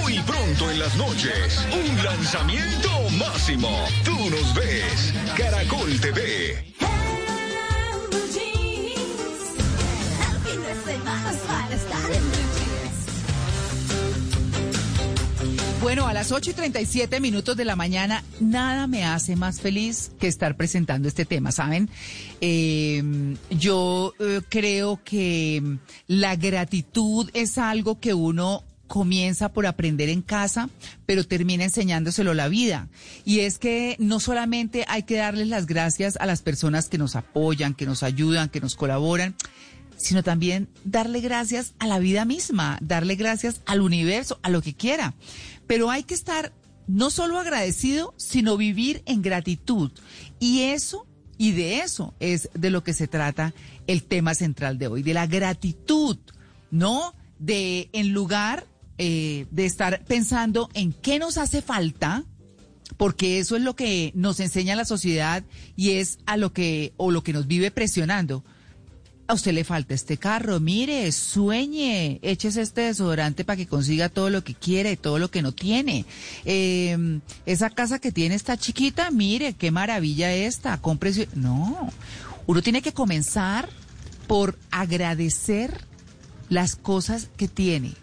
Muy pronto en las noches, un lanzamiento máximo. Tú nos ves, Caracol TV. Bueno, a las 8 y 37 minutos de la mañana, nada me hace más feliz que estar presentando este tema, ¿saben? Eh, yo eh, creo que la gratitud es algo que uno comienza por aprender en casa, pero termina enseñándoselo la vida. Y es que no solamente hay que darles las gracias a las personas que nos apoyan, que nos ayudan, que nos colaboran, sino también darle gracias a la vida misma, darle gracias al universo, a lo que quiera. Pero hay que estar no solo agradecido, sino vivir en gratitud. Y eso, y de eso es de lo que se trata el tema central de hoy, de la gratitud, ¿no? De en lugar eh, de estar pensando en qué nos hace falta, porque eso es lo que nos enseña la sociedad y es a lo que, o lo que nos vive presionando a usted le falta este carro, mire, sueñe, échese este desodorante para que consiga todo lo que quiere y todo lo que no tiene. Em, esa casa que tiene está chiquita, mire, qué maravilla esta, cómprese. No, uno tiene que comenzar por agradecer las cosas que tiene.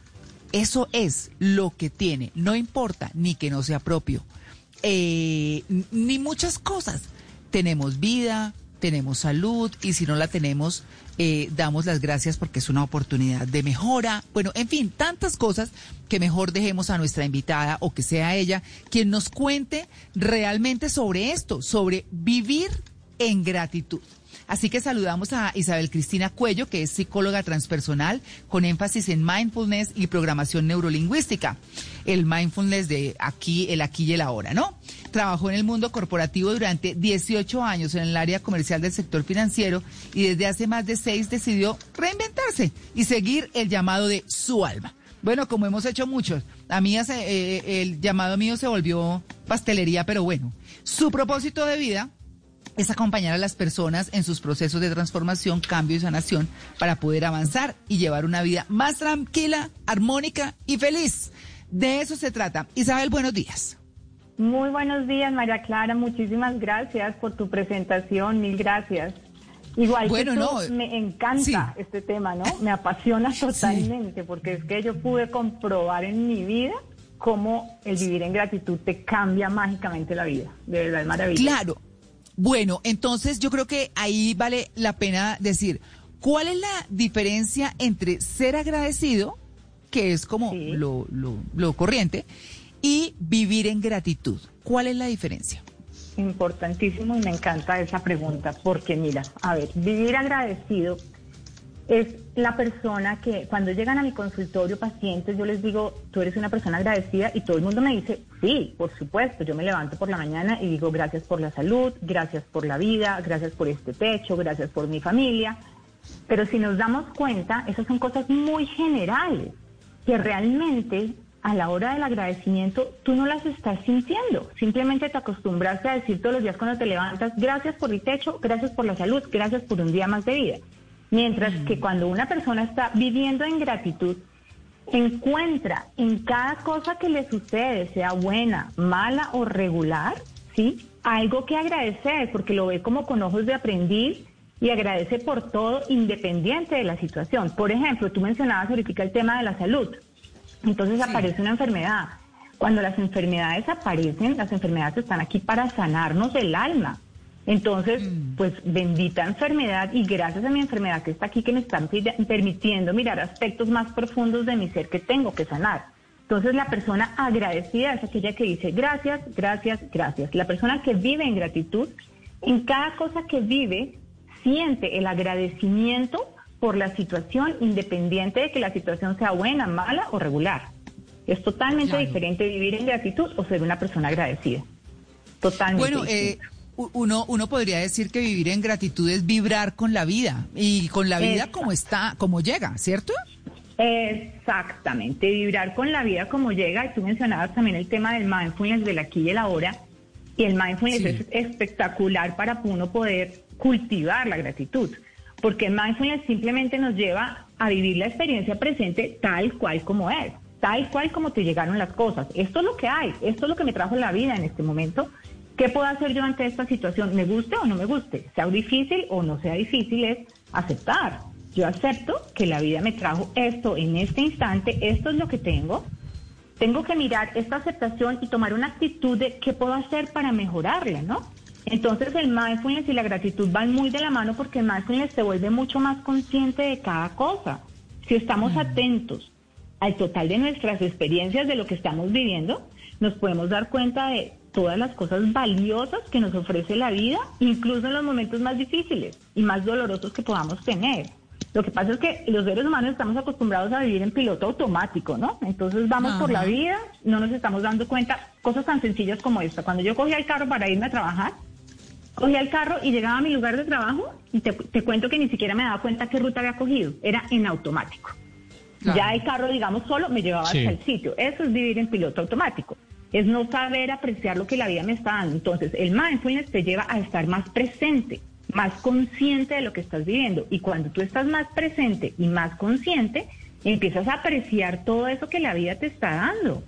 Eso es lo que tiene, no importa ni que no sea propio, eh, ni muchas cosas. Tenemos vida, tenemos salud y si no la tenemos, eh, damos las gracias porque es una oportunidad de mejora. Bueno, en fin, tantas cosas que mejor dejemos a nuestra invitada o que sea ella quien nos cuente realmente sobre esto, sobre vivir en gratitud. Así que saludamos a Isabel Cristina Cuello, que es psicóloga transpersonal con énfasis en mindfulness y programación neurolingüística. El mindfulness de aquí, el aquí y el ahora, ¿no? Trabajó en el mundo corporativo durante 18 años en el área comercial del sector financiero y desde hace más de seis decidió reinventarse y seguir el llamado de su alma. Bueno, como hemos hecho muchos, a mí eh, el llamado mío se volvió pastelería, pero bueno, su propósito de vida es acompañar a las personas en sus procesos de transformación, cambio y sanación para poder avanzar y llevar una vida más tranquila, armónica y feliz. De eso se trata. Isabel, buenos días. Muy buenos días, María Clara. Muchísimas gracias por tu presentación. Mil gracias. Igual que tú, me encanta este tema, ¿no? Me apasiona totalmente porque es que yo pude comprobar en mi vida cómo el vivir en gratitud te cambia mágicamente la vida. De verdad es maravilloso. Claro. Bueno, entonces yo creo que ahí vale la pena decir, ¿cuál es la diferencia entre ser agradecido, que es como lo, lo, corriente, y vivir en gratitud? ¿Cuál es la diferencia? Importantísimo y me encanta esa pregunta, porque mira, a ver, vivir agradecido es la persona que cuando llegan a mi consultorio pacientes yo les digo, tú eres una persona agradecida y todo el mundo me dice, sí, por supuesto, yo me levanto por la mañana y digo gracias por la salud, gracias por la vida, gracias por este techo, gracias por mi familia. Pero si nos damos cuenta, esas son cosas muy generales que realmente a la hora del agradecimiento tú no las estás sintiendo. Simplemente te acostumbraste a decir todos los días cuando te levantas, gracias por el techo, gracias por la salud, gracias por un día más de vida. Mientras que cuando una persona está viviendo en gratitud, encuentra en cada cosa que le sucede, sea buena, mala o regular, ¿sí? Algo que agradecer, porque lo ve como con ojos de aprendiz y agradece por todo independiente de la situación. Por ejemplo, tú mencionabas ahorita el tema de la salud. Entonces aparece una enfermedad. Cuando las enfermedades aparecen, las enfermedades están aquí para sanarnos el alma. Entonces, mm. pues bendita enfermedad y gracias a mi enfermedad que está aquí, que me están permitiendo mirar aspectos más profundos de mi ser que tengo que sanar. Entonces, la persona agradecida es aquella que dice gracias, gracias, gracias. La persona que vive en gratitud, en cada cosa que vive, siente el agradecimiento por la situación, independiente de que la situación sea buena, mala o regular. Es totalmente diferente vivir en gratitud o ser una persona agradecida. Totalmente. Bueno, eh, uno, uno podría decir que vivir en gratitud es vibrar con la vida y con la vida como está, como llega, ¿cierto? Exactamente, vibrar con la vida como llega. Y tú mencionabas también el tema del mindfulness del aquí y el ahora. Y el mindfulness es espectacular para uno poder cultivar la gratitud, porque el mindfulness simplemente nos lleva a vivir la experiencia presente tal cual como es, tal cual como te llegaron las cosas. Esto es lo que hay, esto es lo que me trajo la vida en este momento. ¿Qué puedo hacer yo ante esta situación? ¿Me guste o no me guste? Sea difícil o no sea difícil, es aceptar. Yo acepto que la vida me trajo esto en este instante, esto es lo que tengo, tengo que mirar esta aceptación y tomar una actitud de qué puedo hacer para mejorarla, ¿no? Entonces el mindfulness y la gratitud van muy de la mano porque el mindfulness se vuelve mucho más consciente de cada cosa. Si estamos atentos al total de nuestras experiencias de lo que estamos viviendo, nos podemos dar cuenta de todas las cosas valiosas que nos ofrece la vida, incluso en los momentos más difíciles y más dolorosos que podamos tener. Lo que pasa es que los seres humanos estamos acostumbrados a vivir en piloto automático, ¿no? Entonces vamos por la vida, no nos estamos dando cuenta, cosas tan sencillas como esta. Cuando yo cogía el carro para irme a trabajar, cogía el carro y llegaba a mi lugar de trabajo y te, cuento que ni siquiera me daba cuenta qué ruta había cogido, era en automático. Ya el carro, digamos, solo me llevaba hasta el sitio. Eso es vivir en piloto automático. Es no saber apreciar lo que la vida me está dando. Entonces, el mindfulness te lleva a estar más presente más consciente de lo que estás viviendo. Y cuando tú estás más presente y más consciente, empiezas a apreciar todo eso que la vida te está dando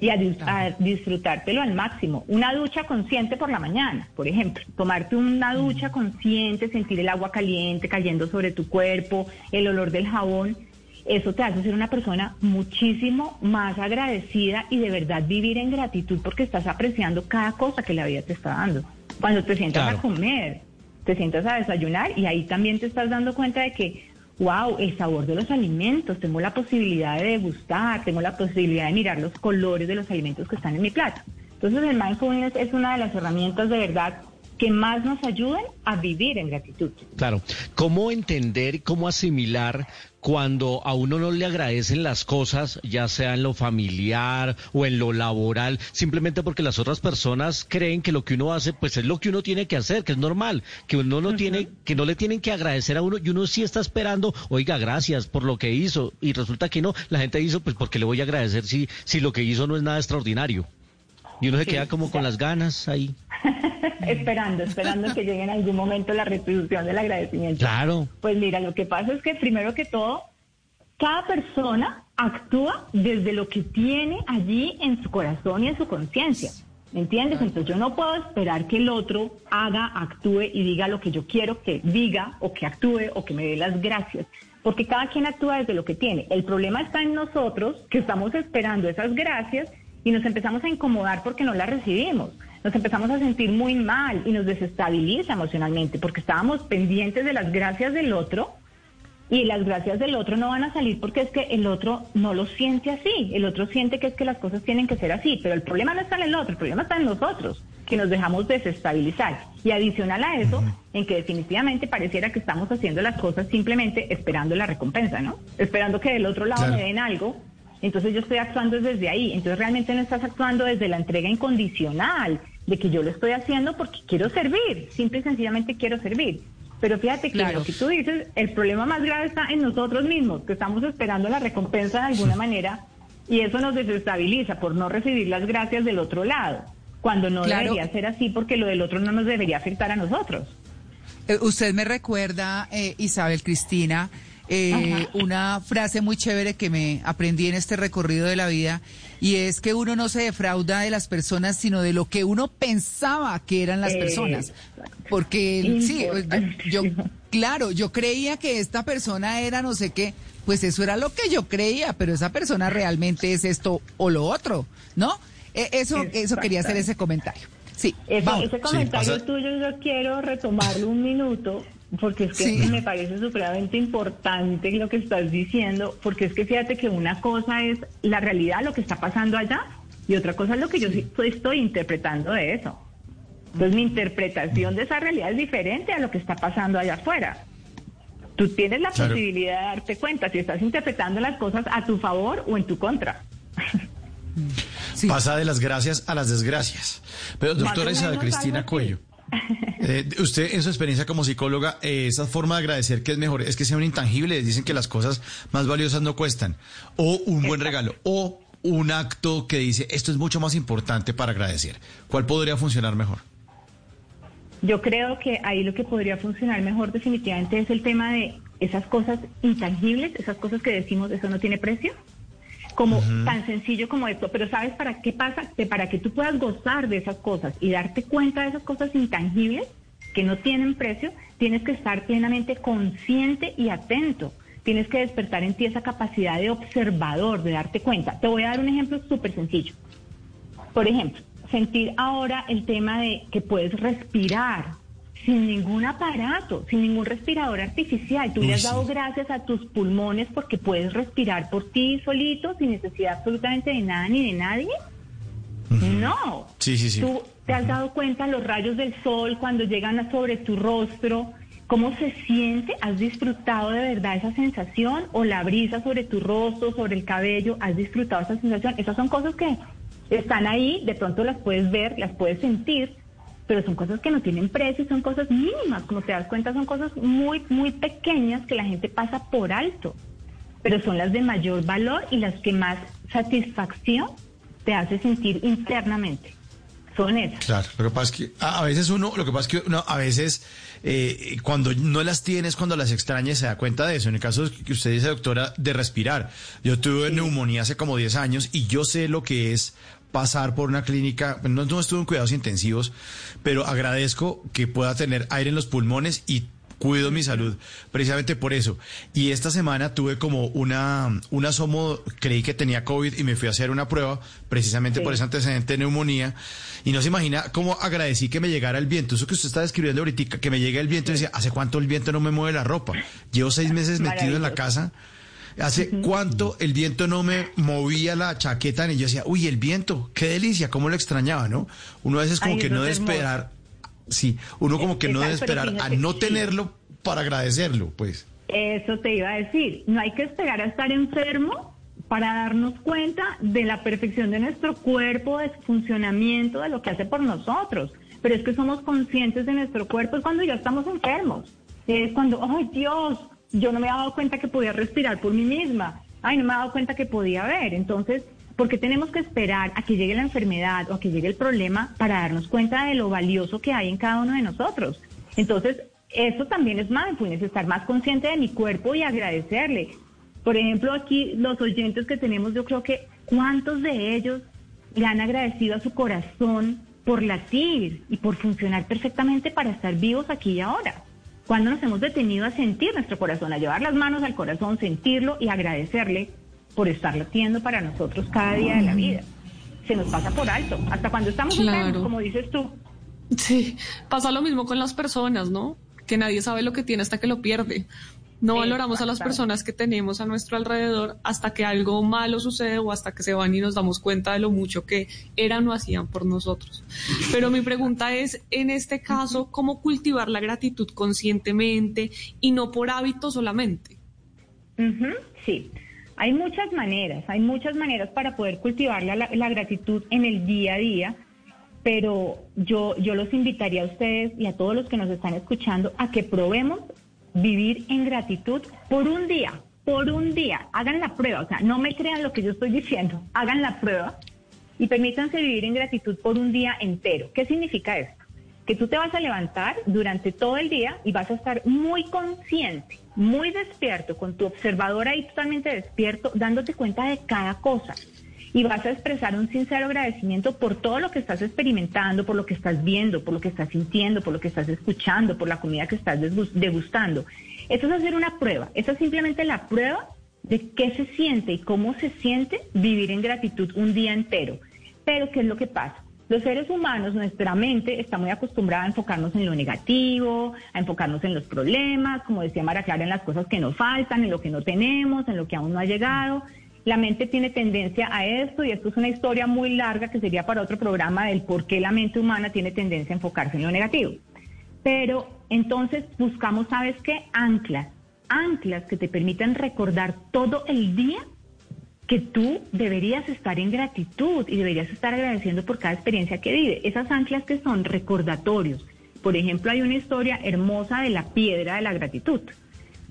y a, disfrutártelo al máximo. Una ducha consciente por la mañana, por ejemplo, tomarte una ducha consciente, sentir el agua caliente cayendo sobre tu cuerpo, el olor del jabón, eso te hace ser una persona muchísimo más agradecida y de verdad vivir en gratitud porque estás apreciando cada cosa que la vida te está dando. Cuando te sientas a comer, te sientas a desayunar y ahí también te estás dando cuenta de que, wow, el sabor de los alimentos, tengo la posibilidad de degustar, tengo la posibilidad de mirar los colores de los alimentos que están en mi plato. Entonces el mindfulness es una de las herramientas de verdad que más nos ayuden a vivir en gratitud. Claro, ¿cómo entender, cómo asimilar cuando a uno no le agradecen las cosas, ya sea en lo familiar o en lo laboral, simplemente porque las otras personas creen que lo que uno hace, pues es lo que uno tiene que hacer, que es normal, que uno no tiene, que no le tienen que agradecer a uno y uno sí está esperando, oiga, gracias por lo que hizo y resulta que no, la gente hizo, pues porque le voy a agradecer si, si lo que hizo no es nada extraordinario. Y uno se queda como con las ganas ahí. esperando, esperando que llegue en algún momento la retribución del agradecimiento. Claro. Pues mira, lo que pasa es que primero que todo, cada persona actúa desde lo que tiene allí en su corazón y en su conciencia. ¿Me entiendes? Entonces yo no puedo esperar que el otro haga, actúe y diga lo que yo quiero que diga o que actúe o que me dé las gracias. Porque cada quien actúa desde lo que tiene. El problema está en nosotros que estamos esperando esas gracias y nos empezamos a incomodar porque no las recibimos. Nos empezamos a sentir muy mal y nos desestabiliza emocionalmente porque estábamos pendientes de las gracias del otro y las gracias del otro no van a salir porque es que el otro no lo siente así. El otro siente que es que las cosas tienen que ser así, pero el problema no está en el otro, el problema está en nosotros, que nos dejamos desestabilizar. Y adicional a eso, en que definitivamente pareciera que estamos haciendo las cosas simplemente esperando la recompensa, ¿no? Esperando que del otro lado me den algo entonces yo estoy actuando desde ahí. Entonces realmente no estás actuando desde la entrega incondicional, de que yo lo estoy haciendo porque quiero servir, simple y sencillamente quiero servir. Pero fíjate que lo que tú dices, el problema más grave está en nosotros mismos, que estamos esperando la recompensa de alguna manera y eso nos desestabiliza por no recibir las gracias del otro lado, cuando no debería ser así porque lo del otro no nos debería afectar a nosotros. Eh, usted me recuerda, eh, Isabel Cristina, eh, una frase muy chévere que me aprendí en este recorrido de la vida y es que uno no se defrauda de las personas, sino de lo que uno pensaba que eran las personas. Porque sí, yo, claro, yo creía que esta persona era no sé qué, pues eso era lo que yo creía, pero esa persona realmente es esto o lo otro, ¿no? E, eso, eso quería hacer ese comentario. Sí, ese comentario tuyo yo quiero retomarlo un minuto porque es que me parece supremamente importante lo que estás diciendo, porque es que fíjate que una cosa es la realidad, lo que está pasando allá, y otra cosa es lo que yo estoy interpretando de eso. Entonces mi interpretación de esa realidad es diferente a lo que está pasando allá afuera. Tú tienes la posibilidad de darte cuenta si estás interpretando las cosas a tu favor o en tu contra. Pasa de las gracias a las desgracias. Pero doctora Isabel Cristina Cuello. Eh, usted, en su experiencia como psicóloga, eh, esa forma de agradecer que es mejor es que sea un intangible. Dicen que las cosas más valiosas no cuestan. O un buen regalo. O un acto que dice, esto es mucho más importante para agradecer. ¿Cuál podría funcionar mejor? Yo creo que ahí lo que podría funcionar mejor definitivamente es el tema de esas cosas intangibles, esas cosas que decimos, eso no tiene precio como tan sencillo como esto. Pero ¿sabes para qué pasa? Que para que tú puedas gozar de esas cosas y darte cuenta de esas cosas intangibles que no tienen precio, tienes que estar plenamente consciente y atento. Tienes que despertar en ti esa capacidad de observador, de darte cuenta. Te voy a dar un ejemplo súper sencillo. Por ejemplo, sentir ahora el tema de que puedes respirar, sin ningún aparato, sin ningún respirador artificial. Tú le has dado gracias a tus pulmones porque puedes respirar por ti solito, sin necesidad absolutamente de nada ni de nadie. No. Sí, sí, sí. Tú te has dado cuenta los rayos del sol cuando llegan sobre tu rostro, cómo se siente, has disfrutado de verdad esa sensación o la brisa sobre tu rostro, sobre el cabello, has disfrutado esa sensación. Esas son cosas que están ahí, de pronto las puedes ver, las puedes sentir, pero son cosas que no tienen precio, son cosas mínimas, como te das cuenta, son cosas muy, muy pequeñas que la gente pasa por alto, pero son las de mayor valor y las que más satisfacción te hace sentir internamente. Son esas. Claro, lo que pasa es que a, veces uno, lo que pasa es que uno, a veces eh, cuando no las tienes, cuando las extrañas, se da cuenta de eso. En el caso que usted dice, doctora, de respirar. Yo tuve neumonía hace como 10 años y yo sé lo que es pasar por una clínica, no, no estuve en cuidados intensivos, pero agradezco que pueda tener aire en los pulmones y cuido mi salud precisamente por eso. Y esta semana tuve como una, un asomo, creí que tenía COVID y me fui a hacer una prueba precisamente por ese antecedente de neumonía. Y no se imagina cómo agradecí que me llegara el viento. Eso que usted está describiendo ahorita, que me llegue el viento y decía, ¿hace cuánto el viento no me mueve la ropa? Llevo seis meses metido en la casa ¿Hace cuánto el viento no me movía la chaqueta? Y yo decía, uy, el viento, qué delicia, cómo lo extrañaba, ¿no? Uno a veces como que no debe esperar, sí, uno como que no debe esperar a no tenerlo para agradecerlo, pues. Eso te iba a decir, no hay que esperar a estar enfermo para darnos cuenta de la perfección de nuestro cuerpo, de su funcionamiento, de lo que hace por nosotros. Pero es que somos conscientes de nuestro cuerpo es cuando ya estamos enfermos. Es cuando, ay Dios, yo no me había dado cuenta que podía respirar por mí misma. Ay, no me había dado cuenta que podía ver. Entonces, ¿por qué tenemos que esperar a que llegue la enfermedad o a que llegue el problema para darnos cuenta de lo valioso que hay en cada uno de nosotros? Entonces, eso también es mindfulness, estar más consciente de mi cuerpo y agradecerle. Por ejemplo, aquí los oyentes que tenemos, yo creo que cuántos de ellos le han agradecido a su corazón por latir y por funcionar perfectamente para estar vivos aquí y ahora cuando nos hemos detenido a sentir nuestro corazón, a llevar las manos al corazón, sentirlo y agradecerle por estar latiendo para nosotros cada día de la vida. Se nos pasa por alto, hasta cuando estamos claro. como dices tú. Sí, pasa lo mismo con las personas, ¿no? Que nadie sabe lo que tiene hasta que lo pierde. No valoramos a las personas que tenemos a nuestro alrededor hasta que algo malo sucede o hasta que se van y nos damos cuenta de lo mucho que eran o hacían por nosotros. Pero mi pregunta es, en este caso, ¿cómo cultivar la gratitud conscientemente y no por hábito solamente? sí, hay muchas maneras, hay muchas maneras para poder cultivar la, la gratitud en el día a día pero yo, yo los invitaría a ustedes y a todos los que nos están escuchando a que probemos vivir en gratitud por un día, por un día. Hagan la prueba, o sea, no me crean lo que yo estoy diciendo, hagan la prueba y permítanse vivir en gratitud por un día entero. ¿Qué significa esto? Que tú te vas a levantar durante todo el día y vas a estar muy consciente, muy despierto, con tu observador ahí totalmente despierto, dándote cuenta de cada cosa y vas a expresar un sincero agradecimiento por todo lo que estás experimentando, por lo que estás viendo, por lo que estás sintiendo, por lo que estás escuchando, por la comida que estás degustando. Eso es hacer una prueba. Eso es simplemente la prueba de qué se siente y cómo se siente vivir en gratitud un día entero. Pero, ¿qué es lo que pasa? Los seres humanos, nuestra mente está muy acostumbrada a enfocarnos en lo negativo, a enfocarnos en los problemas, como decía Mara Clara, en las cosas que nos faltan, en lo que no tenemos, en lo que aún no ha llegado. La mente tiene tendencia a esto y esto es una historia muy larga que sería para otro programa del por qué la mente humana tiene tendencia a enfocarse en lo negativo. Pero entonces buscamos, ¿sabes qué? Anclas, anclas que te permitan recordar todo el día que tú deberías estar en gratitud y deberías estar agradeciendo por cada experiencia que vive. Esas anclas que son recordatorios. Por ejemplo, hay una historia hermosa de la piedra de la gratitud.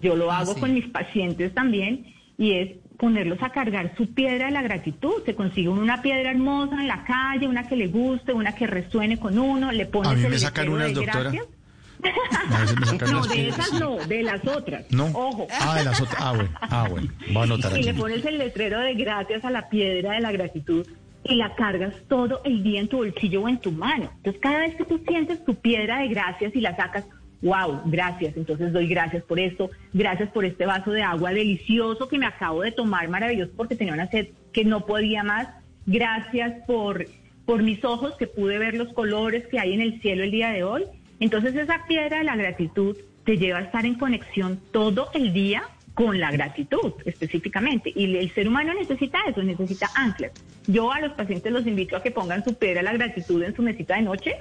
Yo lo Ah, hago sí. con mis pacientes también y es ponerlos a cargar su piedra de la gratitud. Se consigue una piedra hermosa en la calle, una que le guste, una que resuene con uno, le pones A mí el me sacan letrero unas, de doctora. sacan No, de esas no, de las otras. No. Ojo. Ah, de las otras. Ah, bueno. Ah, bueno. Voy a anotar Y aquí. le pones el letrero de gracias a la piedra de la gratitud y la cargas todo el día en tu bolsillo o en tu mano. Entonces, cada vez que tú sientes tu piedra de gracias y la sacas, wow, gracias. Entonces, doy gracias por esto, gracias por este vaso de agua delicioso que me acabo de tomar, maravilloso, porque tenía una sed que no podía más. Gracias por, por mis ojos que pude ver los colores que hay en el cielo el día de hoy. Entonces, esa piedra de la gratitud te lleva a estar en conexión todo el día con la gratitud específicamente. Y el ser humano necesita eso, necesita anclas. Yo a los pacientes los invito a que pongan su piedra de la gratitud en su mesita de noche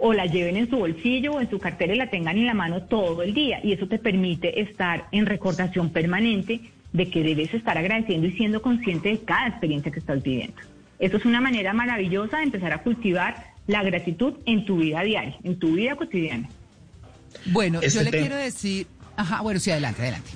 o la lleven en su bolsillo o en su cartera y la tengan en la mano todo el día. Y eso te permite estar en recordación permanente de que debes estar agradeciendo y siendo consciente de cada experiencia que estás viviendo. Eso es una manera maravillosa de empezar a cultivar la gratitud en tu vida diaria, en tu vida cotidiana. Bueno, Este yo le tema- quiero decir, ajá, bueno, sí, adelante, adelante.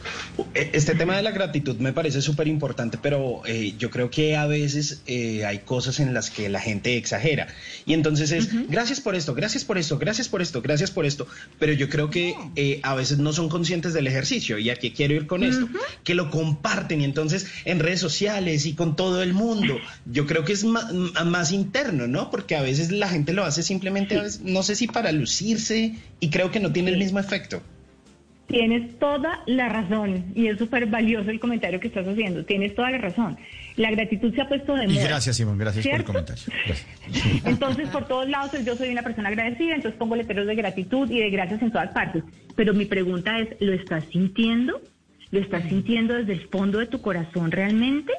Este tema de la gratitud me parece súper importante, pero eh, yo creo que a veces eh, hay cosas en las que la gente exagera. Y entonces es, gracias por esto, gracias por esto, gracias por esto, gracias por esto. Pero yo creo que eh, a veces no son conscientes del ejercicio. ¿Y a qué quiero ir con esto? Que lo comparten y entonces en redes sociales y con todo el mundo. Yo creo que es más, interno, ¿no? Porque a veces la gente lo hace simplemente, a veces, no sé si para lucirse y creo que no tiene el mismo efecto. Tienes toda la razón y es súper valioso el comentario que estás haciendo. Tienes toda la razón. La gratitud se ha puesto de Y moda. gracias, Simón. Gracias por el comentario. Gracias. Entonces, por todos lados, yo soy una persona agradecida, entonces pongo letreros de gratitud y de gracias en todas partes. Pero mi pregunta es, ¿lo estás sintiendo? ¿Lo estás sintiendo desde el fondo de tu corazón realmente?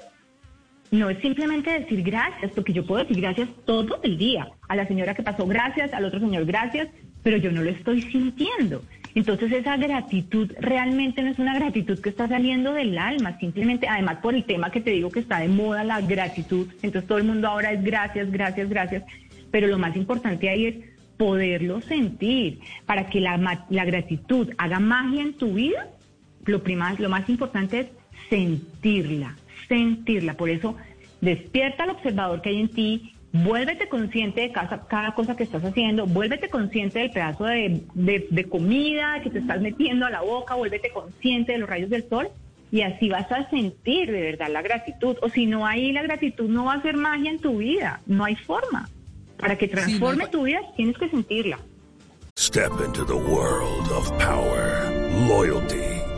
No es simplemente decir gracias, porque yo puedo decir gracias todo el día. A la señora que pasó gracias, al otro señor gracias, pero yo no lo estoy sintiendo. Entonces esa gratitud realmente no es una gratitud que está saliendo del alma, simplemente, además por el tema que te digo que está de moda la gratitud, entonces todo el mundo ahora es gracias, gracias, gracias, pero lo más importante ahí es poderlo sentir, para que la, la gratitud haga magia en tu vida, lo, prima- lo más importante es sentirla, sentirla. Por eso, despierta al observador que hay en ti, vuélvete consciente de cada, cada cosa que estás haciendo, vuélvete consciente del pedazo de, de- de comida que te estás metiendo a la boca, vuélvete consciente de los rayos del sol y así vas a sentir de verdad la gratitud. O si no hay la gratitud, no va a hacer magia en tu vida, no hay forma. Para que transforme hay- tu vida, tienes que sentirla. Step into the world of power, loyalty,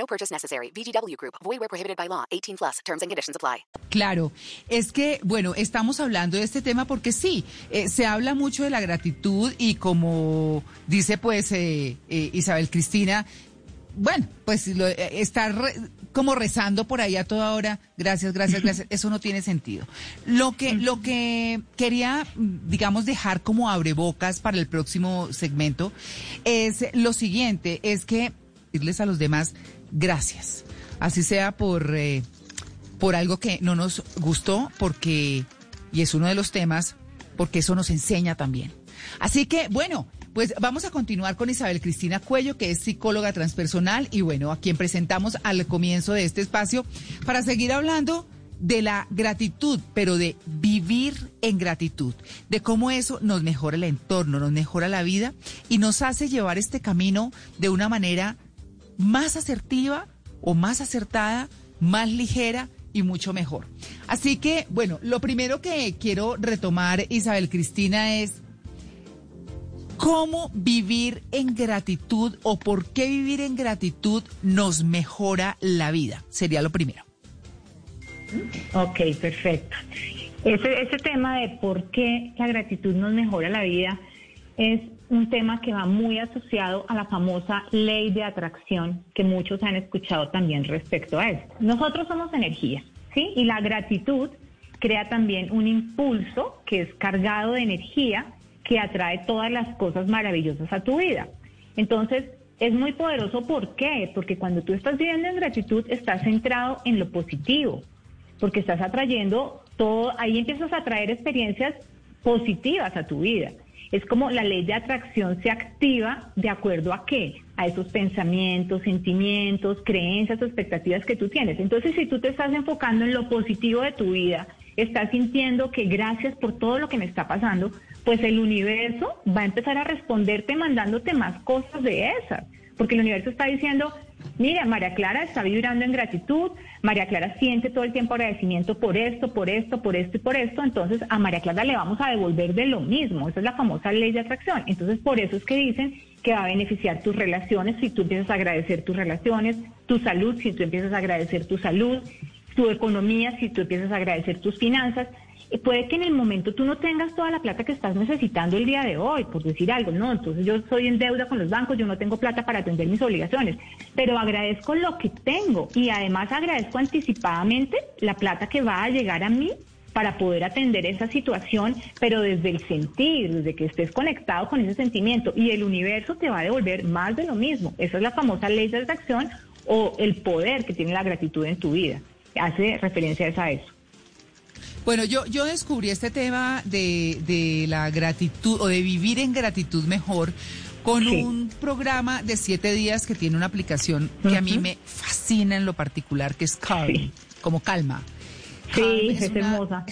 No purchase necessary. VGW Group. Void where prohibited by law. 18 plus. Terms and conditions apply. Claro, es que, bueno, estamos hablando de este tema porque sí, eh, se habla mucho de la gratitud y como dice pues eh, eh, Isabel Cristina, bueno, pues lo, eh, estar re- como rezando por ahí a toda hora, gracias, gracias, gracias, eso no tiene sentido. Lo que, lo que quería, digamos, dejar como abrebocas para el próximo segmento es lo siguiente, es que decirles a los demás gracias, así sea por... eh, por algo que no nos gustó, porque, y es uno de los temas, porque eso nos enseña también. Así que, bueno, pues vamos a continuar con Isabel Cristina Cuello, que es psicóloga transpersonal, y bueno, a quien presentamos al comienzo de este espacio, para seguir hablando de la gratitud, pero de vivir en gratitud, de cómo eso nos mejora el entorno, nos mejora la vida y nos hace llevar este camino de una manera más asertiva o más acertada, más ligera y mucho mejor. Así que, bueno, lo primero que quiero retomar, Isabel Cristina, es cómo vivir en gratitud o por qué vivir en gratitud nos mejora la vida. Sería lo primero. Ok, perfecto. Ese, ese tema de por qué la gratitud nos mejora la vida es un tema que va muy asociado a la famosa ley de atracción que muchos han escuchado también respecto a esto. Nosotros somos energía, ¿sí? Y la gratitud crea también un impulso que es cargado de energía que atrae todas las cosas maravillosas a tu vida. Entonces, es muy poderoso, ¿por qué? Porque cuando tú estás viviendo en gratitud, estás centrado en lo positivo, porque estás atrayendo todo, ahí empiezas a atraer experiencias positivas a tu vida. Es como la ley de atracción se activa de acuerdo a qué? A esos pensamientos, sentimientos, creencias, expectativas que tú tienes. Entonces, si tú te estás enfocando en lo positivo de tu vida, estás sintiendo que gracias por todo lo que me está pasando, pues el universo va a empezar a responderte mandándote más cosas de esas, porque el universo está diciendo, mira, María Clara está vibrando en gratitud, María Clara siente todo el tiempo agradecimiento por esto, por esto, por esto y por esto, entonces a María Clara le vamos a devolver de lo mismo, esa es la famosa ley de atracción, entonces por eso es que dicen que va a beneficiar tus relaciones si tú empiezas a agradecer tus relaciones, tu salud si tú empiezas a agradecer tu salud, tu economía si tú empiezas a agradecer tus finanzas, puede que en el momento tú no tengas toda la plata que estás necesitando el día de hoy, por decir algo, no, entonces yo estoy en deuda con los bancos, yo no tengo plata para atender mis obligaciones, pero agradezco lo que tengo y además agradezco anticipadamente la plata que va a llegar a mí para poder atender esa situación, pero desde el sentir, desde que estés conectado con ese sentimiento y el universo te va a devolver más de lo mismo. Esa es la famosa ley de atracción o el poder que tiene la gratitud en tu vida. Hace referencia a eso. Bueno, yo, yo descubrí este tema de, de la gratitud o de vivir en gratitud mejor con un programa de siete días que tiene una aplicación que a mí me fascina en lo particular, que es Calm, como calma. Sí, es, hermosa.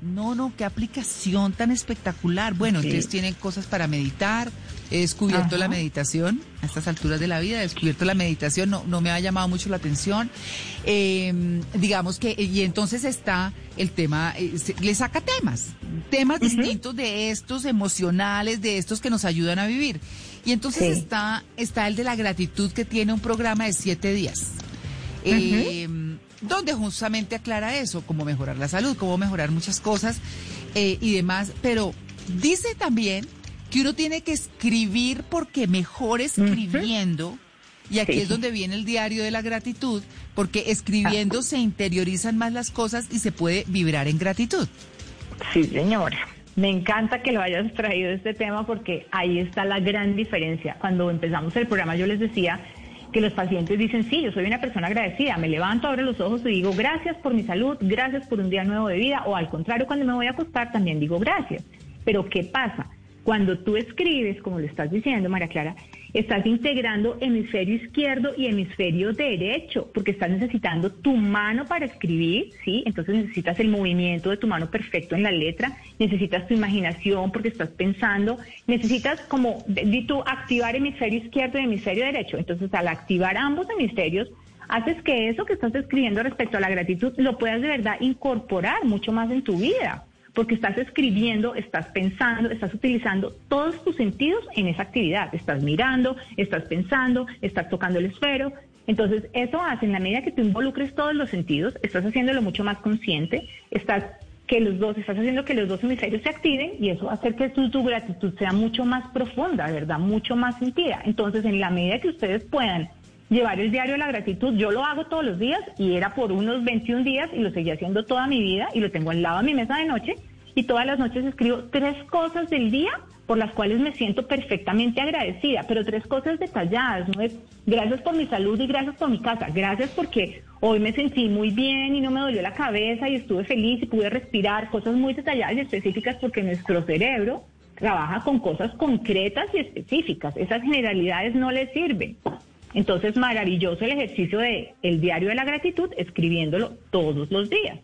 no, no, qué aplicación tan espectacular. Bueno, entonces tienen cosas para meditar. He descubierto la meditación a estas alturas de la vida, he descubierto la meditación, no, no me ha llamado mucho la atención. Em, digamos que, y entonces está el tema, eh, le saca temas, temas distintos de estos emocionales, de estos que nos ayudan a vivir. Y entonces está, está el de la gratitud que tiene un programa de siete días. Donde justamente aclara eso, cómo mejorar la salud, cómo mejorar muchas cosas eh, y demás, pero dice también que uno tiene que escribir porque mejor escribiendo, y aquí es donde viene el diario de la gratitud, porque escribiendo se interiorizan más las cosas y se puede vibrar en gratitud. Sí, señora. Me encanta que lo hayas traído este tema porque ahí está la gran diferencia. Cuando empezamos el programa yo les decía que los pacientes dicen, sí, yo soy una persona agradecida, me levanto, abro los ojos y digo, gracias por mi salud, gracias por un día nuevo de vida, o al contrario, cuando me voy a acostar también digo, gracias. Pero ¿qué pasa? Cuando tú escribes, como le estás diciendo, María Clara, estás integrando hemisferio izquierdo y hemisferio derecho, porque estás necesitando tu mano para escribir, ¿sí? Entonces necesitas el movimiento de tu mano perfecto en la letra, necesitas tu imaginación porque estás pensando, necesitas como, di tú, activar hemisferio izquierdo y hemisferio derecho. Entonces al activar ambos hemisferios, haces que eso que estás escribiendo respecto a la gratitud lo puedas de verdad incorporar mucho más en tu vida porque estás escribiendo, estás pensando, estás utilizando todos tus sentidos en esa actividad. Estás mirando, estás pensando, estás tocando el esfero. Entonces, eso hace, en la medida que tú involucres todos los sentidos, estás haciéndolo mucho más consciente, estás que los dos, estás haciendo que los dos hemisferios se activen y eso hace que tu, tu gratitud sea mucho más profunda, ¿verdad? Mucho más sentida. Entonces, en la medida que ustedes puedan llevar el diario de la gratitud. Yo lo hago todos los días y era por unos 21 días y lo seguí haciendo toda mi vida y lo tengo al lado de mi mesa de noche y todas las noches escribo tres cosas del día por las cuales me siento perfectamente agradecida, pero tres cosas detalladas, no es gracias por mi salud y gracias por mi casa, gracias porque hoy me sentí muy bien y no me dolió la cabeza y estuve feliz y pude respirar, cosas muy detalladas y específicas porque nuestro cerebro trabaja con cosas concretas y específicas, esas generalidades no le sirven. Entonces, maravilloso el ejercicio de el diario de la gratitud, escribiéndolo todos los días.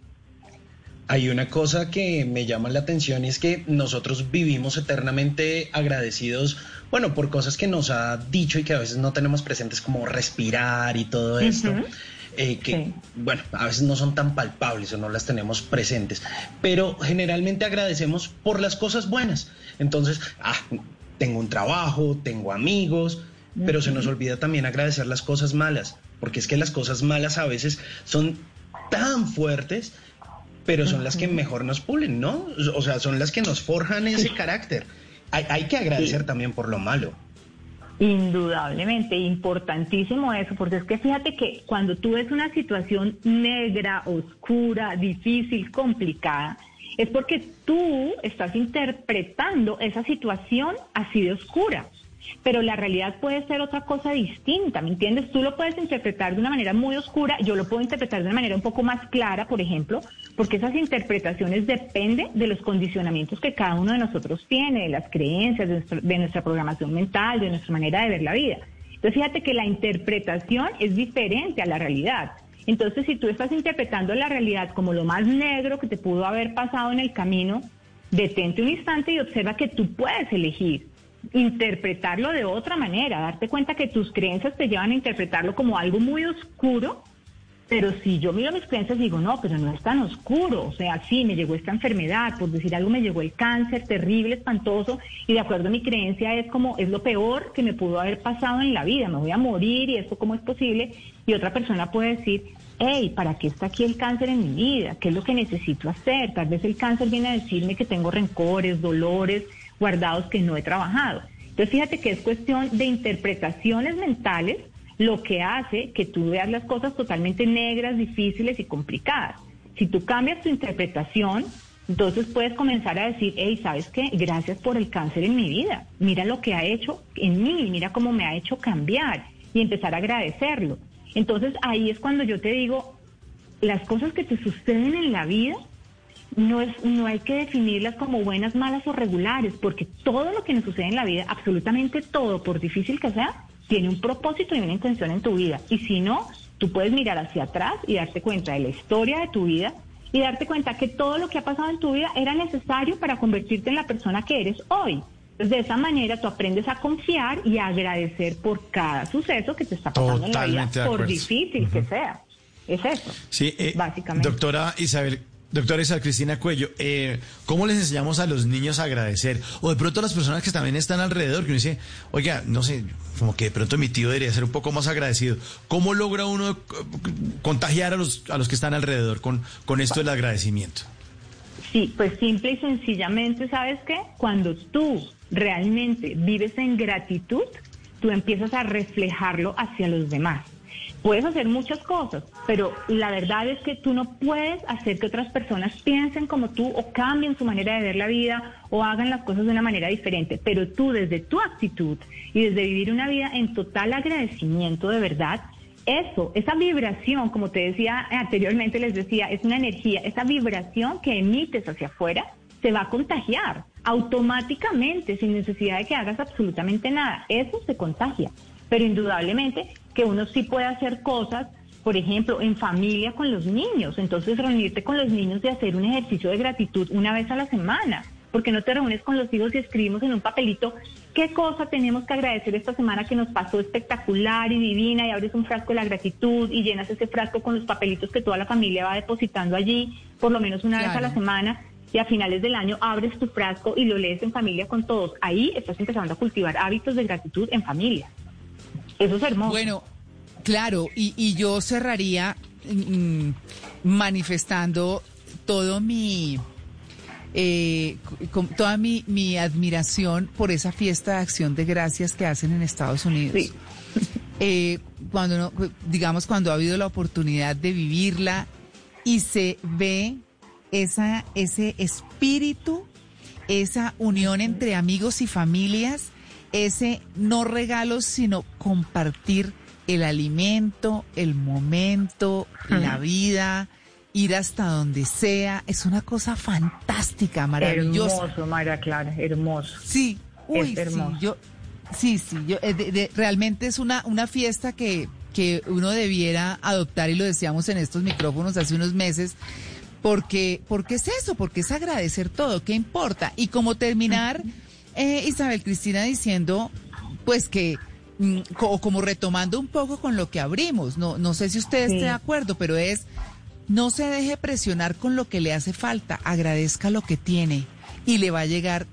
Hay una cosa que me llama la atención y es que nosotros vivimos eternamente agradecidos, bueno, por cosas que nos ha dicho y que a veces no tenemos presentes como respirar y todo esto. Eh, que, bueno, a veces no son tan palpables o no las tenemos presentes, pero generalmente agradecemos por las cosas buenas. Entonces, ah, tengo un trabajo, tengo amigos, pero se nos olvida también agradecer las cosas malas, porque es que las cosas malas a veces son tan fuertes pero son las que mejor nos pulen, ¿no? O sea, son las que nos forjan ese carácter. Hay, hay que agradecer también por lo malo. Indudablemente, importantísimo eso, porque es que fíjate que cuando tú ves una situación negra, oscura, difícil, complicada, es porque tú estás interpretando esa situación así de oscura pero la realidad puede ser otra cosa distinta, ¿me entiendes? Tú lo puedes interpretar de una manera muy oscura, yo lo puedo interpretar de una manera un poco más clara, por ejemplo, porque esas interpretaciones dependen de los condicionamientos que cada uno de nosotros tiene, de las creencias, de, de nuestra programación mental, de nuestra manera de ver la vida. Entonces, fíjate que la interpretación es diferente a la realidad. Entonces, si tú estás interpretando la realidad como lo más negro que te pudo haber pasado en el camino, detente un instante y observa que tú puedes elegir interpretarlo de otra manera, darte cuenta que tus creencias te llevan a interpretarlo como algo muy oscuro, pero si yo miro mis creencias digo, no, pero no es tan oscuro, o sea, sí, me llegó esta enfermedad, por decir algo, me llegó el cáncer terrible, espantoso, y de acuerdo a mi creencia es como, es lo peor que me pudo haber pasado en la vida, me voy a morir y esto cómo es posible, y otra persona puede decir, hey, ¿para qué está aquí el cáncer en mi vida? ¿Qué es lo que necesito hacer? Tal vez el cáncer viene a decirme que tengo rencores, dolores, guardados que no he trabajado. Entonces fíjate que es cuestión de interpretaciones mentales lo que hace que tú veas las cosas totalmente negras, difíciles y complicadas. Si tú cambias tu interpretación, entonces puedes comenzar a decir, hey, ¿sabes qué? Gracias por el cáncer en mi vida. Mira lo que ha hecho en mí, mira cómo me ha hecho cambiar y empezar a agradecerlo. Entonces ahí es cuando yo te digo, las cosas que te suceden en la vida no, es, no hay que definirlas como buenas, malas o regulares, porque todo lo que nos sucede en la vida, absolutamente todo, por difícil que sea, tiene un propósito y una intención en tu vida. Y si no, tú puedes mirar hacia atrás y darte cuenta de la historia de tu vida y darte cuenta que todo lo que ha pasado en tu vida era necesario para convertirte en la persona que eres hoy. Entonces, de esa manera tú aprendes a confiar y a agradecer por cada suceso que te está pasando en la vida, por difícil que sea. Es eso. Sí, eh, básicamente. Doctora Isabel, Doctora Isabel Cristina Cuello, eh, ¿cómo les enseñamos a los niños a agradecer? O de pronto a las personas que también están alrededor, que uno dice, oiga, no sé, como que de pronto mi tío debería ser un poco más agradecido. ¿Cómo logra uno contagiar a los, a los que están alrededor con, con esto del agradecimiento? Sí, pues simple y sencillamente, ¿sabes qué? Cuando tú realmente vives en gratitud, tú empiezas a reflejarlo hacia los demás. Puedes hacer muchas cosas, pero la verdad es que tú no puedes hacer que otras personas piensen como tú o cambien su manera de ver la vida o hagan las cosas de una manera diferente. Pero tú desde tu actitud y desde vivir una vida en total agradecimiento de verdad, eso, esa vibración, como te decía anteriormente, les decía, es una energía, esa vibración que emites hacia afuera se va a contagiar automáticamente sin necesidad de que hagas absolutamente nada. Eso se contagia. Pero indudablemente que uno sí puede hacer cosas, por ejemplo, en familia con los niños. Entonces, reunirte con los niños y hacer un ejercicio de gratitud una vez a la semana. Porque no te reúnes con los hijos y escribimos en un papelito qué cosa tenemos que agradecer esta semana que nos pasó espectacular y divina y abres un frasco de la gratitud y llenas ese frasco con los papelitos que toda la familia va depositando allí por lo menos una vez a la semana y a finales del año abres tu frasco y lo lees en familia con todos. Ahí estás empezando a cultivar hábitos de gratitud en familia. Eso es hermoso. Bueno, claro, y, yo cerraría mm, manifestando todo mi... Eh, con toda mi, mi, admiración por esa fiesta de acción de gracias que hacen en Estados Unidos. Sí. Eh, cuando digamos cuando ha habido la oportunidad de vivirla y se ve esa ese espíritu, esa unión entre amigos y familias ese no regalos, sino compartir el alimento, el momento, la vida, ir hasta donde sea. Es una cosa fantástica, maravillosa. Hermoso, María Clara, hermoso. Sí, uy, sí, yo, sí, sí, yo, eh, realmente es una, una fiesta que, que uno debiera adoptar y lo decíamos en estos micrófonos hace unos meses. Porque, porque es eso, porque es agradecer todo, ¿qué importa? Y como terminar eh, Isabel Cristina diciendo, pues que, mm, como retomando un poco con lo que abrimos, no, no sé si usted esté de acuerdo, pero es, no se deje presionar con lo que le hace falta, agradezca lo que tiene y le va a llegar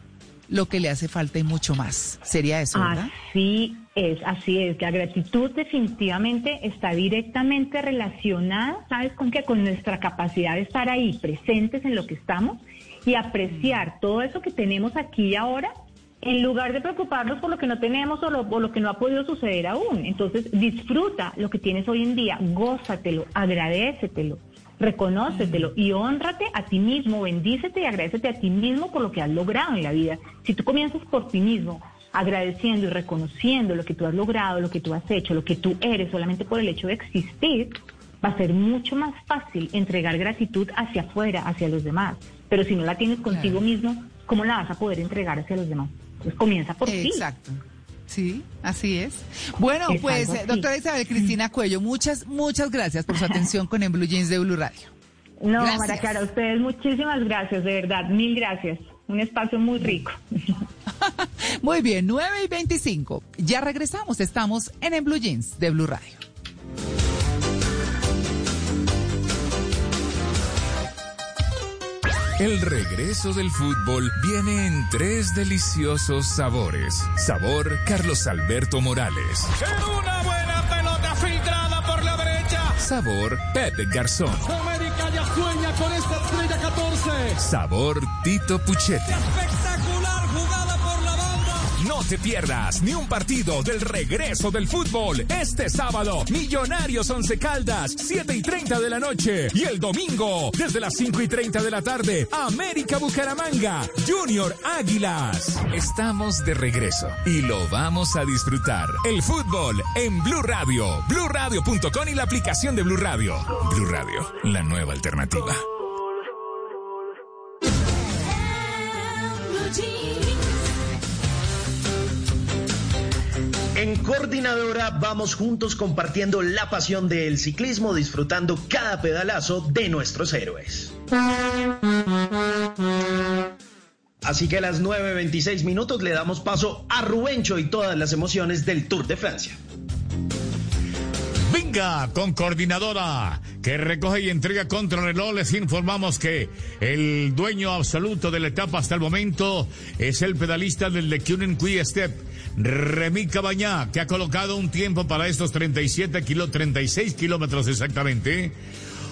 lo que le hace falta y mucho más. Sería eso, ¿verdad? Así es, así es. La gratitud definitivamente está directamente relacionada, ¿sabes con qué? Con nuestra capacidad de estar ahí, presentes en lo que estamos y apreciar todo eso que tenemos aquí y ahora en lugar de preocuparnos por lo que no tenemos o lo, o lo que no ha podido suceder aún. Entonces, disfruta lo que tienes hoy en día, gózatelo, agradecetelo, reconócetelo y honrate a ti mismo, bendícete y agradecete a ti mismo por lo que has logrado en la vida. Si tú comienzas por ti mismo, agradeciendo y reconociendo lo que tú has logrado, lo que tú has hecho, lo que tú eres, solamente por el hecho de existir, va a ser mucho más fácil entregar gratitud hacia afuera, hacia los demás. Pero si no la tienes contigo mismo, ¿cómo la vas a poder entregar hacia los demás? Pues comienza por ti. Exacto. Sí, así es. Bueno, Es pues, eh, doctora Isabel Cristina Cuello, muchas, muchas gracias por su atención con En Blue Jeans de Blue Radio. No, Gracias. Mara Clara, a ustedes muchísimas gracias, de verdad, mil gracias. Un espacio muy rico. Muy bien, 9 y 25. Ya regresamos, estamos en En Blue Jeans de Blue Radio. El regreso del fútbol viene en tres deliciosos sabores. Sabor Carlos Alberto Morales. Una buena pelota filtrada por la derecha. Sabor Pepe Garzón. América ya sueña con esta estrella 14. Sabor Tito Puchetti. Te pierdas ni un partido del regreso del fútbol. Este sábado, Millonarios Once Caldas, 7 y 30 de la noche. Y el domingo, desde las 5 y 30 de la tarde, América Bucaramanga, Junior Águilas. Estamos de regreso y lo vamos a disfrutar. El fútbol en Blue Radio, BlueRadio.com y la aplicación de Blue Radio. Blue Radio, la nueva alternativa. Coordinadora vamos juntos compartiendo la pasión del ciclismo, disfrutando cada pedalazo de nuestros héroes. Así que a las 9.26 minutos le damos paso a Rubencho y todas las emociones del Tour de Francia. Venga, con coordinadora que recoge y entrega contrarreloj, les informamos que el dueño absoluto de la etapa hasta el momento es el pedalista del Le Cunen Quick Step, Remy Cabañá, que ha colocado un tiempo para estos 37 kilo, 36 kilómetros exactamente.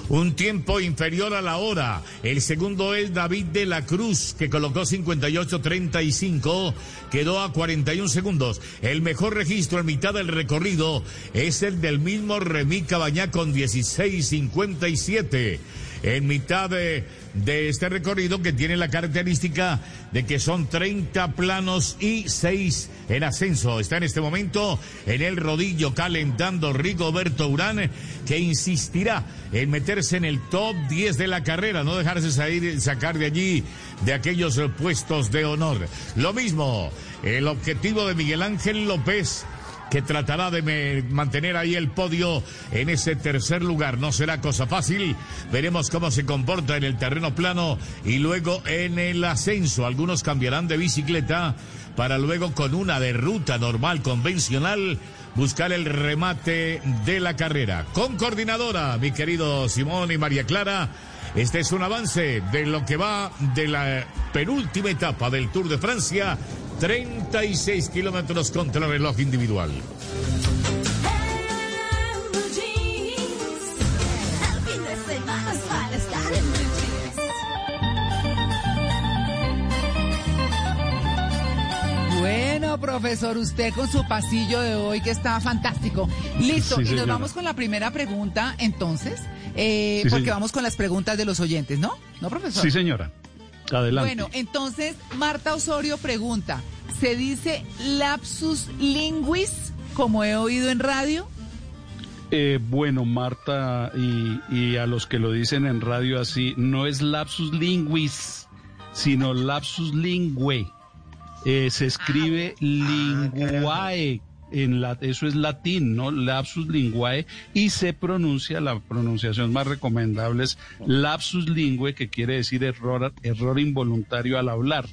Un tiempo inferior a la hora. El segundo es David de la Cruz, que colocó 58.35, quedó a 41 segundos. El mejor registro en mitad del recorrido es el del mismo Remy Cabañá con 16.57. En mitad de, este recorrido que tiene la característica de que son 30 planos y 6 en ascenso. Está en este momento en el rodillo calentando Rigoberto Urán, que insistirá en meterse en el top 10 de la carrera, no dejarse salir, sacar de allí de aquellos puestos de honor. Lo mismo, el objetivo de Miguel Ángel López que tratará de mantener ahí el podio en ese tercer lugar. No será cosa fácil. Veremos cómo se comporta en el terreno plano y luego en el ascenso. Algunos cambiarán de bicicleta para luego con una de ruta normal, convencional, buscar el remate de la carrera. Con coordinadora, mi querido Simón y María Clara. Este es un avance de lo que va de la penúltima etapa del Tour de Francia, 36 kilómetros contra el reloj individual. Bueno, profesor, usted con su pasillo de hoy que está fantástico. Listo, Sí, y nos señora. vamos con la primera pregunta entonces, eh, Sí, porque vamos con las preguntas de los oyentes, ¿no? ¿No, profesor? Sí, señora. Adelante. Bueno, entonces Marta Osorio pregunta, ¿se dice lapsus linguis como he oído en radio? Eh, bueno, Marta, y, y a los que lo dicen en radio así, no es lapsus linguis, sino lapsus lingüe. Eh, se escribe linguae, en la, eso es latín, ¿no? Lapsus linguae, y se pronuncia, la pronunciación más recomendable es lapsus lingüe, que quiere decir error, error involuntario al hablar.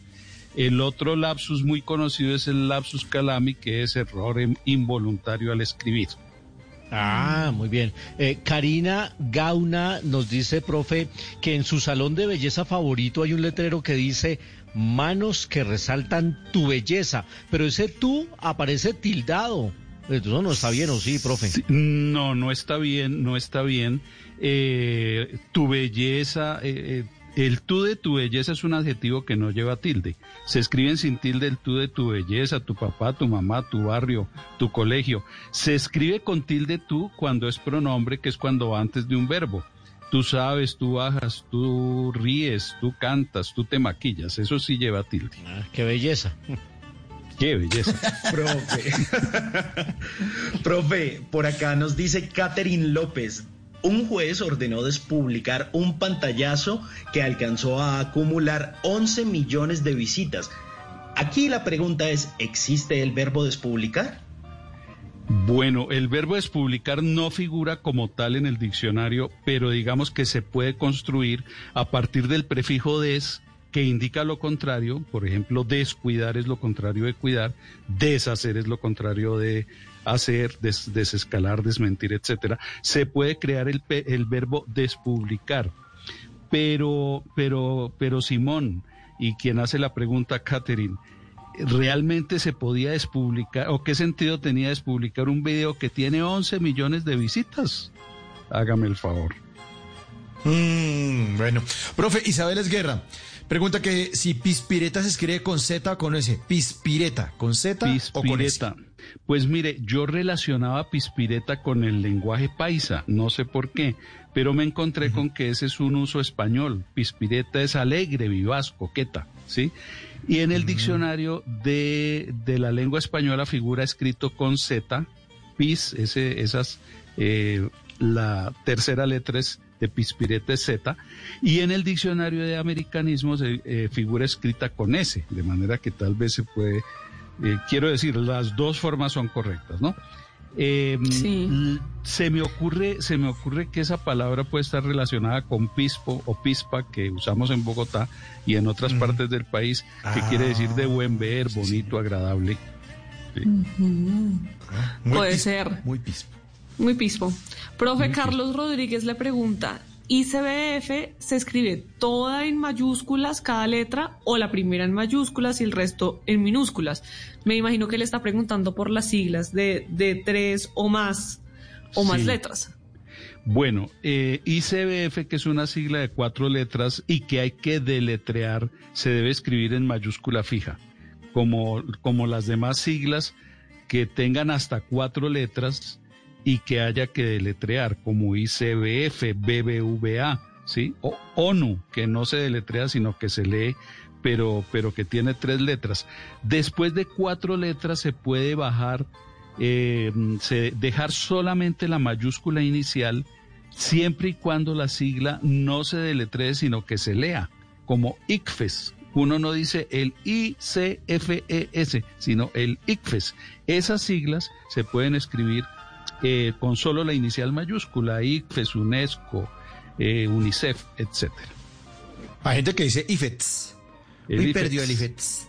El otro lapsus muy conocido es el lapsus calami, que es error in- involuntario al escribir. Ah, muy bien. Eh, Karina Gauna nos dice, profe, que en su salón de belleza favorito hay un letrero que dice manos que resaltan tu belleza, pero ese tú aparece tildado. Eso no está bien, ¿o sí, profe? no, no está bien, no está bien. Eh, tu belleza, eh, eh, el tú de tu belleza es un adjetivo que no lleva tilde. Se escriben sin tilde el tú de tu belleza, tu papá, tu mamá, tu barrio, tu colegio. Se escribe con tilde tú cuando es pronombre, que es cuando va antes de un verbo. Tú sabes, tú bajas, tú ríes, tú cantas, tú te maquillas. Eso sí lleva tilde. Ah, qué belleza. Qué belleza. Profe. Profe, por acá nos dice Catherine López. Un juez ordenó despublicar un pantallazo que alcanzó a acumular 11 millones de visitas. Aquí la pregunta es, ¿existe el verbo despublicar? Bueno, el verbo despublicar no figura como tal en el diccionario, pero digamos que se puede construir a partir del prefijo des que indica lo contrario, por ejemplo, descuidar es lo contrario de cuidar, deshacer es lo contrario de hacer, desescalar, desmentir, etcétera. Se puede crear el, el verbo despublicar. Pero, pero, pero Simón, y quien hace la pregunta, Catherine, ¿realmente se podía despublicar o qué sentido tenía despublicar un video que tiene 11 millones de visitas? Hágame el favor. Mm, bueno, profe Isabel Esguerra pregunta que si pispireta se escribe con Z o con S. Pispireta, ¿con Z o con S? Pues mire, yo relacionaba pispireta con el lenguaje paisa, no sé por qué, pero me encontré con que ese es un uso español. Pispireta es alegre, vivaz, coqueta, ¿sí? Y en el diccionario de, la lengua española figura escrito con Z, pis, ese, esas, eh, la tercera letra es de Pispirete Z, y en el diccionario de americanismos eh, figura escrita con S, de manera que tal vez se puede, eh, quiero decir, las dos formas son correctas, ¿no? Em, se me ocurre, se me ocurre que esa palabra puede estar relacionada con pispo o pispa que usamos en Bogotá y en otras partes del país, que quiere decir de buen ver, bonito, agradable. Puede ser. Muy pispo. Muy pispo. Profe Carlos Rodríguez le pregunta, ¿ICBF se escribe toda en mayúsculas cada letra o la primera en mayúsculas y el resto en minúsculas? Me imagino que le está preguntando por las siglas de, de tres o más o más letras. Bueno, eh, ICBF, que es una sigla de cuatro letras y que hay que deletrear, se debe escribir en mayúscula fija, como, como las demás siglas que tengan hasta cuatro letras y que haya que deletrear, como ICBF, BBVA, ¿sí? O ONU, que no se deletrea, sino que se lee, pero, pero que tiene tres letras. Después de cuatro letras se puede bajar, eh, se, dejar solamente la mayúscula inicial, siempre y cuando la sigla no se deletree, sino que se lea, como ICFES. Uno no dice el ICFES, sino el ICFES. Esas siglas se pueden escribir eh, con solo la inicial mayúscula, ICFES, UNESCO, eh, UNICEF, etc. Hay gente que dice IFETS. Hoy perdió el IFETS.